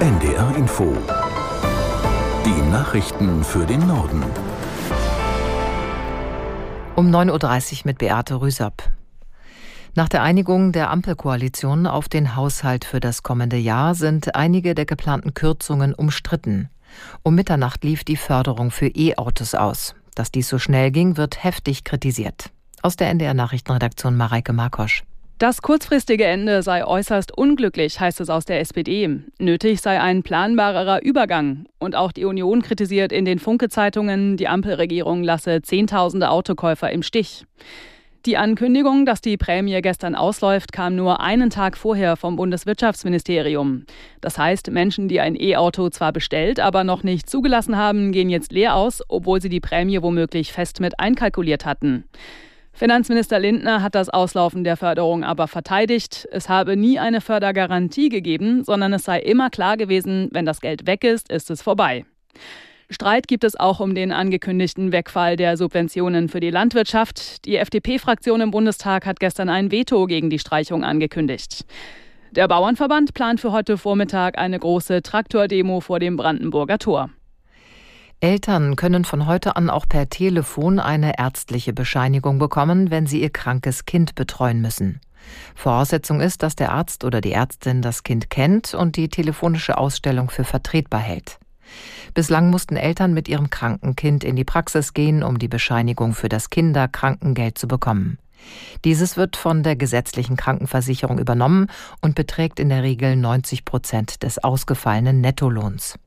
NDR Info. Die Nachrichten für den Norden. Um 9.30 Uhr mit Beate Rüsap. Nach der Einigung der Ampelkoalition auf den Haushalt für das kommende Jahr sind einige der geplanten Kürzungen umstritten. Um Mitternacht lief die Förderung für E-Autos aus. Dass dies so schnell ging, wird heftig kritisiert. Aus der NDR Nachrichtenredaktion Mareike Markosch. Das kurzfristige Ende sei äußerst unglücklich, heißt es aus der SPD. Nötig sei ein planbarerer Übergang. Und auch die Union kritisiert in den Funke-Zeitungen, die Ampelregierung lasse Zehntausende Autokäufer im Stich. Die Ankündigung, dass die Prämie gestern ausläuft, kam nur einen Tag vorher vom Bundeswirtschaftsministerium. Das heißt, Menschen, die ein E-Auto zwar bestellt, aber noch nicht zugelassen haben, gehen jetzt leer aus, obwohl sie die Prämie womöglich fest mit einkalkuliert hatten. Finanzminister Lindner hat das Auslaufen der Förderung aber verteidigt. Es habe nie eine Fördergarantie gegeben, sondern es sei immer klar gewesen, wenn das Geld weg ist, ist es vorbei. Streit gibt es auch um den angekündigten Wegfall der Subventionen für die Landwirtschaft. Die FDP-Fraktion im Bundestag hat gestern ein Veto gegen die Streichung angekündigt. Der Bauernverband plant für heute Vormittag eine große Traktordemo vor dem Brandenburger Tor. Eltern können von heute an auch per Telefon eine ärztliche Bescheinigung bekommen, wenn sie ihr krankes Kind betreuen müssen. Voraussetzung ist, dass der Arzt oder die Ärztin das Kind kennt und die telefonische Ausstellung für vertretbar hält. Bislang mussten Eltern mit ihrem kranken Kind in die Praxis gehen, um die Bescheinigung für das Kinderkrankengeld zu bekommen. Dieses wird von der gesetzlichen Krankenversicherung übernommen und beträgt in der Regel 90 Prozent des ausgefallenen Nettolohns.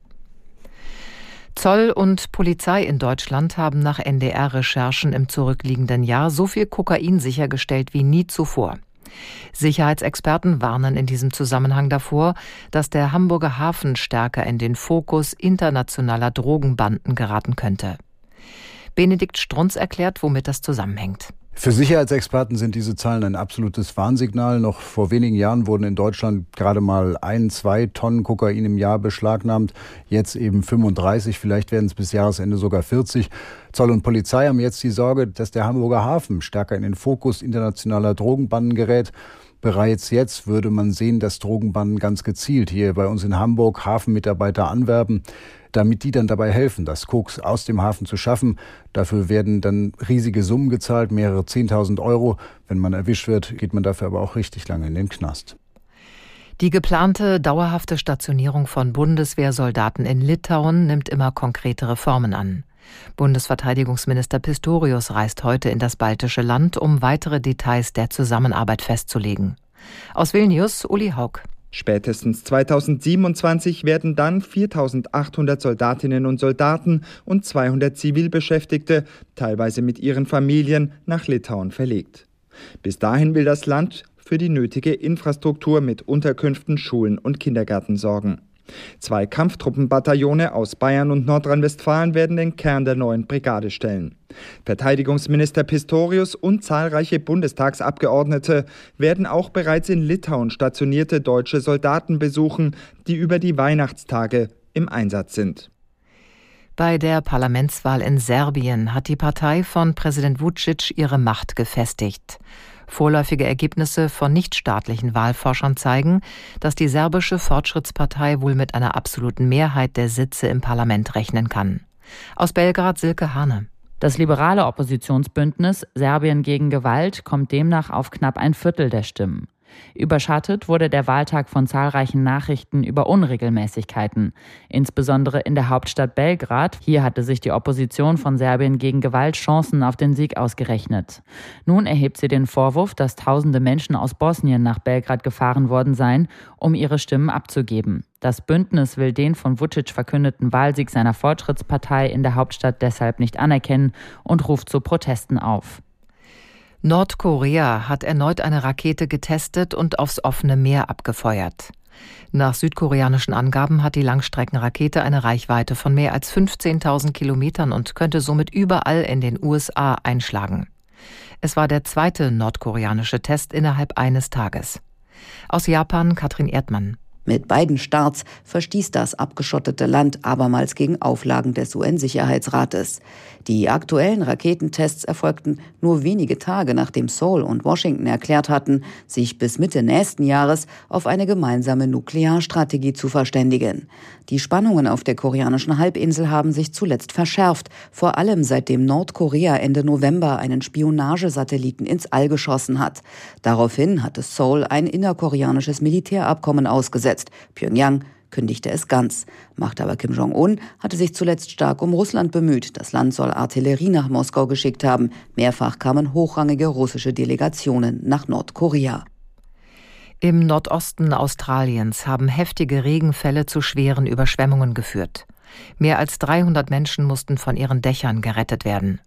Zoll und Polizei in Deutschland haben nach NDR-Recherchen im zurückliegenden Jahr so viel Kokain sichergestellt wie nie zuvor. Sicherheitsexperten warnen in diesem Zusammenhang davor, dass der Hamburger Hafen stärker in den Fokus internationaler Drogenbanden geraten könnte. Benedikt Strunz erklärt, womit das zusammenhängt. Für Sicherheitsexperten sind diese Zahlen ein absolutes Warnsignal. Noch vor wenigen Jahren wurden in Deutschland gerade mal ein, zwei Tonnen Kokain im Jahr beschlagnahmt. Jetzt eben 35, vielleicht werden es bis Jahresende sogar 40. Zoll und Polizei haben jetzt die Sorge, dass der Hamburger Hafen stärker in den Fokus internationaler Drogenbanden gerät. Bereits jetzt würde man sehen, dass Drogenbanden ganz gezielt hier bei uns in Hamburg Hafenmitarbeiter anwerben damit die dann dabei helfen, das Koks aus dem Hafen zu schaffen. Dafür werden dann riesige Summen gezahlt, mehrere Zehntausend Euro. Wenn man erwischt wird, geht man dafür aber auch richtig lange in den Knast. Die geplante dauerhafte Stationierung von Bundeswehrsoldaten in Litauen nimmt immer konkretere Formen an. Bundesverteidigungsminister Pistorius reist heute in das baltische Land, um weitere Details der Zusammenarbeit festzulegen. Aus Vilnius, Uli Haug. Spätestens 2027 werden dann 4800 Soldatinnen und Soldaten und 200 Zivilbeschäftigte, teilweise mit ihren Familien, nach Litauen verlegt. Bis dahin will das Land für die nötige Infrastruktur mit Unterkünften, Schulen und Kindergärten sorgen. Zwei Kampftruppenbataillone aus Bayern und Nordrhein-Westfalen werden den Kern der neuen Brigade stellen. Verteidigungsminister Pistorius und zahlreiche Bundestagsabgeordnete werden auch bereits in Litauen stationierte deutsche Soldaten besuchen, die über die Weihnachtstage im Einsatz sind. Bei der Parlamentswahl in Serbien hat die Partei von Präsident Vucic ihre Macht gefestigt. Vorläufige Ergebnisse von nichtstaatlichen Wahlforschern zeigen, dass die serbische Fortschrittspartei wohl mit einer absoluten Mehrheit der Sitze im Parlament rechnen kann. Aus Belgrad Silke Hane. Das liberale Oppositionsbündnis Serbien gegen Gewalt kommt demnach auf knapp ein Viertel der Stimmen. Überschattet wurde der Wahltag von zahlreichen Nachrichten über Unregelmäßigkeiten, insbesondere in der Hauptstadt Belgrad. Hier hatte sich die Opposition von Serbien gegen Gewalt Chancen auf den Sieg ausgerechnet. Nun erhebt sie den Vorwurf, dass tausende Menschen aus Bosnien nach Belgrad gefahren worden seien, um ihre Stimmen abzugeben. Das Bündnis will den von Vucic verkündeten Wahlsieg seiner Fortschrittspartei in der Hauptstadt deshalb nicht anerkennen und ruft zu Protesten auf. Nordkorea hat erneut eine Rakete getestet und aufs offene Meer abgefeuert. Nach südkoreanischen Angaben hat die Langstreckenrakete eine Reichweite von mehr als 15.000 Kilometern und könnte somit überall in den USA einschlagen. Es war der zweite nordkoreanische Test innerhalb eines Tages. Aus Japan Katrin Erdmann. Mit beiden Starts verstieß das abgeschottete Land abermals gegen Auflagen des UN-Sicherheitsrates. Die aktuellen Raketentests erfolgten nur wenige Tage nachdem Seoul und Washington erklärt hatten, sich bis Mitte nächsten Jahres auf eine gemeinsame Nuklearstrategie zu verständigen. Die Spannungen auf der koreanischen Halbinsel haben sich zuletzt verschärft, vor allem seitdem Nordkorea Ende November einen Spionagesatelliten ins All geschossen hat. Daraufhin hatte Seoul ein innerkoreanisches Militärabkommen ausgesetzt. Pyongyang kündigte es ganz. Machthaber Kim Jong-un hatte sich zuletzt stark um Russland bemüht. Das Land soll Artillerie nach Moskau geschickt haben. Mehrfach kamen hochrangige russische Delegationen nach Nordkorea. Im Nordosten Australiens haben heftige Regenfälle zu schweren Überschwemmungen geführt. Mehr als 300 Menschen mussten von ihren Dächern gerettet werden.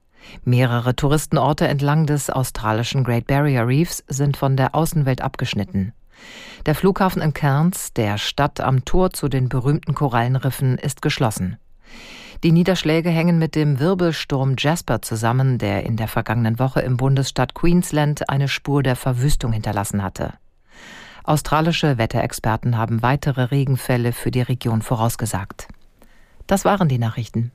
Mehrere Touristenorte entlang des australischen Great Barrier Reefs sind von der Außenwelt abgeschnitten. Der Flughafen in Cairns, der Stadt am Tor zu den berühmten Korallenriffen, ist geschlossen. Die Niederschläge hängen mit dem Wirbelsturm Jasper zusammen, der in der vergangenen Woche im Bundesstaat Queensland eine Spur der Verwüstung hinterlassen hatte. Australische Wetterexperten haben weitere Regenfälle für die Region vorausgesagt. Das waren die Nachrichten.